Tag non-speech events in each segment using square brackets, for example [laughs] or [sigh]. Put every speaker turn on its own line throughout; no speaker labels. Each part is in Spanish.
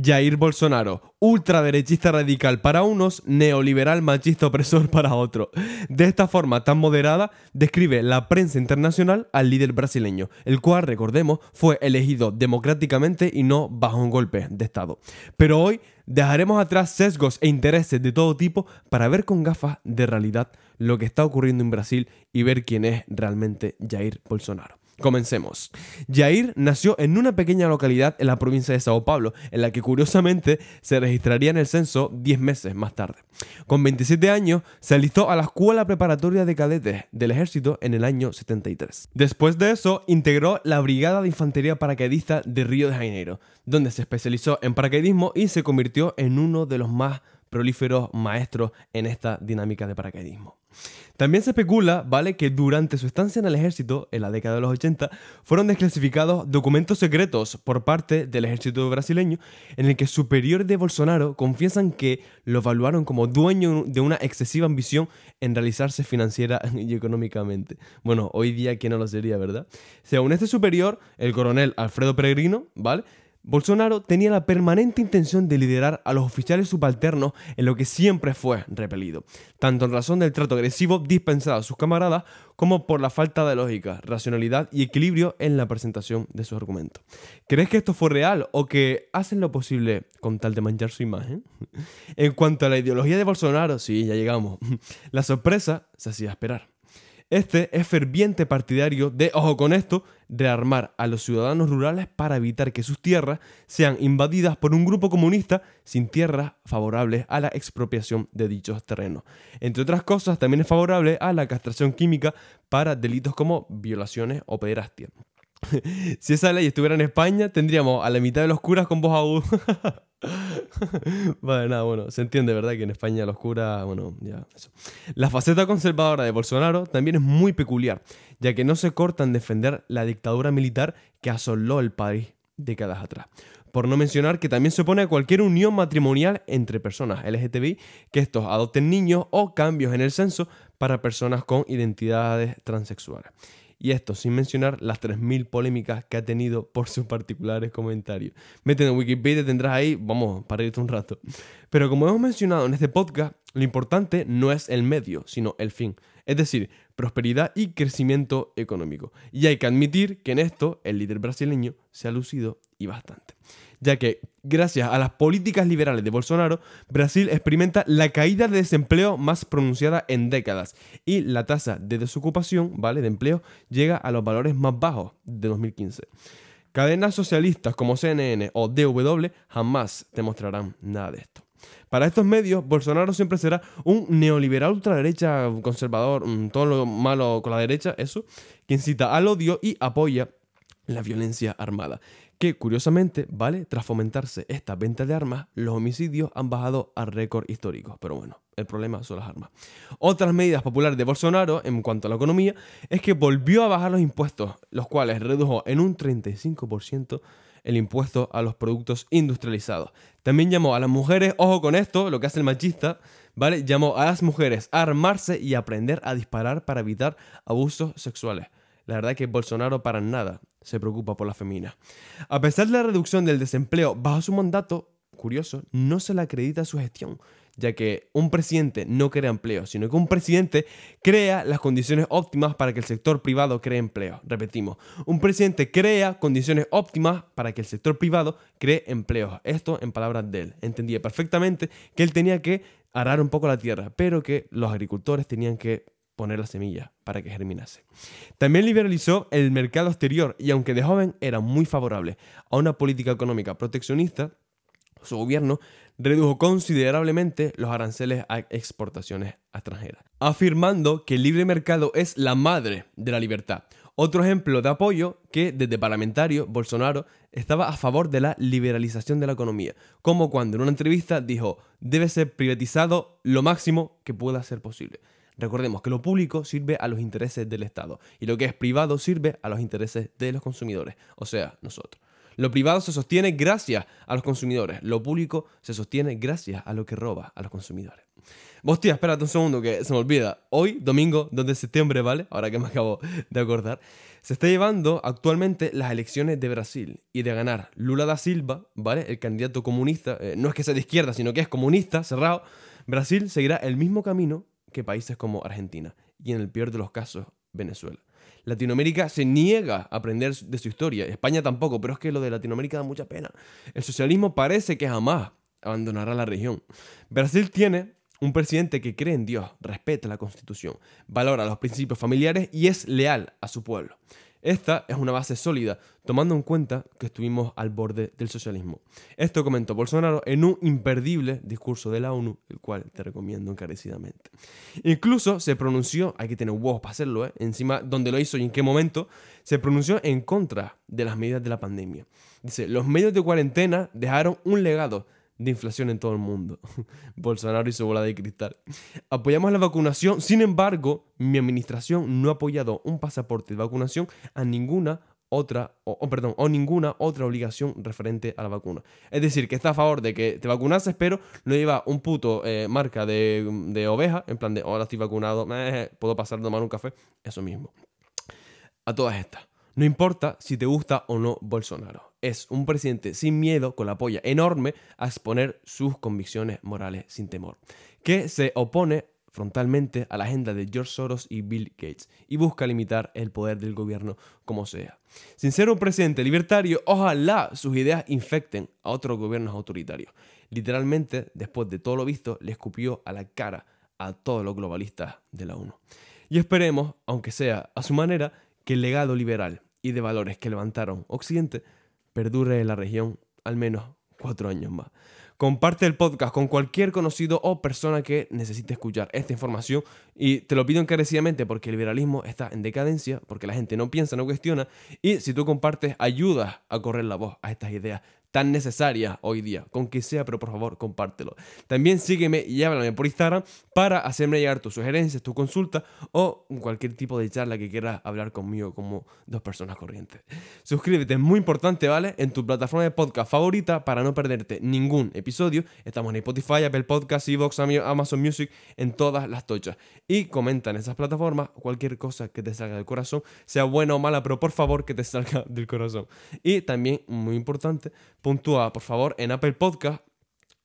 Jair Bolsonaro, ultraderechista radical para unos, neoliberal machista opresor [laughs] para otros. De esta forma tan moderada, describe la prensa internacional al líder brasileño, el cual, recordemos, fue elegido democráticamente y no bajo un golpe de Estado. Pero hoy dejaremos atrás sesgos e intereses de todo tipo para ver con gafas de realidad lo que está ocurriendo en Brasil y ver quién es realmente Jair Bolsonaro. Comencemos. Jair nació en una pequeña localidad en la provincia de Sao Paulo, en la que curiosamente se registraría en el censo 10 meses más tarde. Con 27 años se alistó a la Escuela Preparatoria de Cadetes del Ejército en el año 73. Después de eso integró la Brigada de Infantería Paracaidista de Río de Janeiro, donde se especializó en paracaidismo y se convirtió en uno de los más prolíferos maestros en esta dinámica de paracaidismo. También se especula, ¿vale?, que durante su estancia en el ejército, en la década de los 80, fueron desclasificados documentos secretos por parte del ejército brasileño, en el que superiores de Bolsonaro confiesan que lo evaluaron como dueño de una excesiva ambición en realizarse financiera [laughs] y económicamente. Bueno, hoy día, ¿quién no lo sería, verdad? Según este superior, el coronel Alfredo Peregrino, ¿vale?, Bolsonaro tenía la permanente intención de liderar a los oficiales subalternos en lo que siempre fue repelido, tanto en razón del trato agresivo dispensado a sus camaradas como por la falta de lógica, racionalidad y equilibrio en la presentación de sus argumentos. ¿Crees que esto fue real o que hacen lo posible con tal de manchar su imagen? en cuanto a la ideología de Bolsonaro, sí, ya llegamos. La sorpresa se hacía esperar. Este es ferviente partidario de, ojo con esto, rearmar a los ciudadanos rurales para evitar que sus tierras sean invadidas por un grupo comunista sin tierras favorables a la expropiación de dichos terrenos. Entre otras cosas, también es favorable a la castración química para delitos como violaciones o pederastia. [laughs] si esa ley estuviera en España, tendríamos a la mitad de los curas con voz aguda. [laughs] [laughs] vale, nada, bueno, se entiende, ¿verdad? Que en España los curas, bueno, ya, eso. La faceta conservadora de Bolsonaro también es muy peculiar, ya que no se corta en defender la dictadura militar que asoló el país décadas atrás. Por no mencionar que también se opone a cualquier unión matrimonial entre personas LGTBI que estos adopten niños o cambios en el censo para personas con identidades transexuales. Y esto sin mencionar las 3.000 polémicas que ha tenido por sus particulares comentarios. Meten en Wikipedia, tendrás ahí, vamos, para irte un rato. Pero como hemos mencionado en este podcast, lo importante no es el medio, sino el fin. Es decir, prosperidad y crecimiento económico. Y hay que admitir que en esto el líder brasileño se ha lucido y bastante ya que gracias a las políticas liberales de Bolsonaro, Brasil experimenta la caída de desempleo más pronunciada en décadas y la tasa de desocupación, ¿vale?, de empleo llega a los valores más bajos de 2015. Cadenas socialistas como CNN o DW jamás te mostrarán nada de esto. Para estos medios, Bolsonaro siempre será un neoliberal ultraderecha, conservador, todo lo malo con la derecha, eso, que incita al odio y apoya la violencia armada que curiosamente, ¿vale? Tras fomentarse esta venta de armas, los homicidios han bajado a récord históricos. Pero bueno, el problema son las armas. Otras medidas populares de Bolsonaro en cuanto a la economía es que volvió a bajar los impuestos, los cuales redujo en un 35% el impuesto a los productos industrializados. También llamó a las mujeres, ojo con esto, lo que hace el machista, ¿vale? Llamó a las mujeres a armarse y aprender a disparar para evitar abusos sexuales. La verdad es que Bolsonaro para nada se preocupa por la femina. A pesar de la reducción del desempleo bajo su mandato, curioso, no se le acredita su gestión, ya que un presidente no crea empleo, sino que un presidente crea las condiciones óptimas para que el sector privado cree empleo. Repetimos, un presidente crea condiciones óptimas para que el sector privado cree empleo. Esto en palabras de él. Entendía perfectamente que él tenía que arar un poco la tierra, pero que los agricultores tenían que poner la semilla para que germinase. También liberalizó el mercado exterior y aunque de joven era muy favorable a una política económica proteccionista, su gobierno redujo considerablemente los aranceles a exportaciones extranjeras, afirmando que el libre mercado es la madre de la libertad. Otro ejemplo de apoyo que desde parlamentario Bolsonaro estaba a favor de la liberalización de la economía, como cuando en una entrevista dijo debe ser privatizado lo máximo que pueda ser posible. Recordemos que lo público sirve a los intereses del Estado y lo que es privado sirve a los intereses de los consumidores, o sea, nosotros. Lo privado se sostiene gracias a los consumidores. Lo público se sostiene gracias a lo que roba a los consumidores. Hostia, espérate un segundo que se me olvida. Hoy, domingo 2 de septiembre, ¿vale? Ahora que me acabo de acordar. Se está llevando actualmente las elecciones de Brasil y de ganar Lula da Silva, ¿vale? El candidato comunista, eh, no es que sea de izquierda, sino que es comunista, cerrado. Brasil seguirá el mismo camino que países como Argentina y en el peor de los casos, Venezuela. Latinoamérica se niega a aprender de su historia, España tampoco, pero es que lo de Latinoamérica da mucha pena. El socialismo parece que jamás abandonará la región. Brasil tiene un presidente que cree en Dios, respeta la constitución, valora los principios familiares y es leal a su pueblo. Esta es una base sólida, tomando en cuenta que estuvimos al borde del socialismo. Esto comentó Bolsonaro en un imperdible discurso de la ONU, el cual te recomiendo encarecidamente. Incluso se pronunció, hay que tener huevos para hacerlo, ¿eh? encima donde lo hizo y en qué momento, se pronunció en contra de las medidas de la pandemia. Dice, los medios de cuarentena dejaron un legado de inflación en todo el mundo. [laughs] Bolsonaro y su bola de cristal. Apoyamos la vacunación, sin embargo, mi administración no ha apoyado un pasaporte de vacunación a ninguna otra, o, perdón, o ninguna otra obligación referente a la vacuna. Es decir, que está a favor de que te vacunases, pero no lleva un puto eh, marca de, de, oveja, en plan de, ahora estoy vacunado, [laughs] eh, puedo pasar a tomar un café, eso mismo. A todas estas. No importa si te gusta o no Bolsonaro. Es un presidente sin miedo, con la polla enorme, a exponer sus convicciones morales sin temor, que se opone frontalmente a la agenda de George Soros y Bill Gates y busca limitar el poder del gobierno como sea. Sin ser un presidente libertario, ojalá sus ideas infecten a otros gobiernos autoritarios. Literalmente, después de todo lo visto, le escupió a la cara a todos los globalistas de la ONU. Y esperemos, aunque sea a su manera, que el legado liberal y de valores que levantaron. Occidente perdure en la región al menos cuatro años más. Comparte el podcast con cualquier conocido o persona que necesite escuchar esta información. Y te lo pido encarecidamente porque el liberalismo está en decadencia, porque la gente no piensa, no cuestiona. Y si tú compartes ayudas a correr la voz a estas ideas tan necesaria hoy día, con que sea, pero por favor compártelo. También sígueme y háblame por Instagram para hacerme llegar tus sugerencias, tu consulta o cualquier tipo de charla que quieras hablar conmigo como dos personas corrientes. Suscríbete, es muy importante, ¿vale? En tu plataforma de podcast favorita para no perderte ningún episodio. Estamos en Spotify, Apple Podcasts, Evox, Amazon Music, en todas las tochas. Y comenta en esas plataformas cualquier cosa que te salga del corazón, sea buena o mala, pero por favor que te salga del corazón. Y también, muy importante, puntúa por favor en Apple Podcast,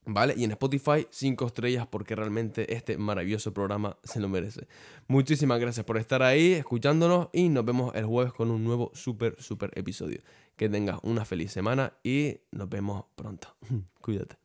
¿vale? Y en Spotify, 5 estrellas porque realmente este maravilloso programa se lo merece. Muchísimas gracias por estar ahí, escuchándonos y nos vemos el jueves con un nuevo súper, súper episodio. Que tengas una feliz semana y nos vemos pronto. [laughs] Cuídate.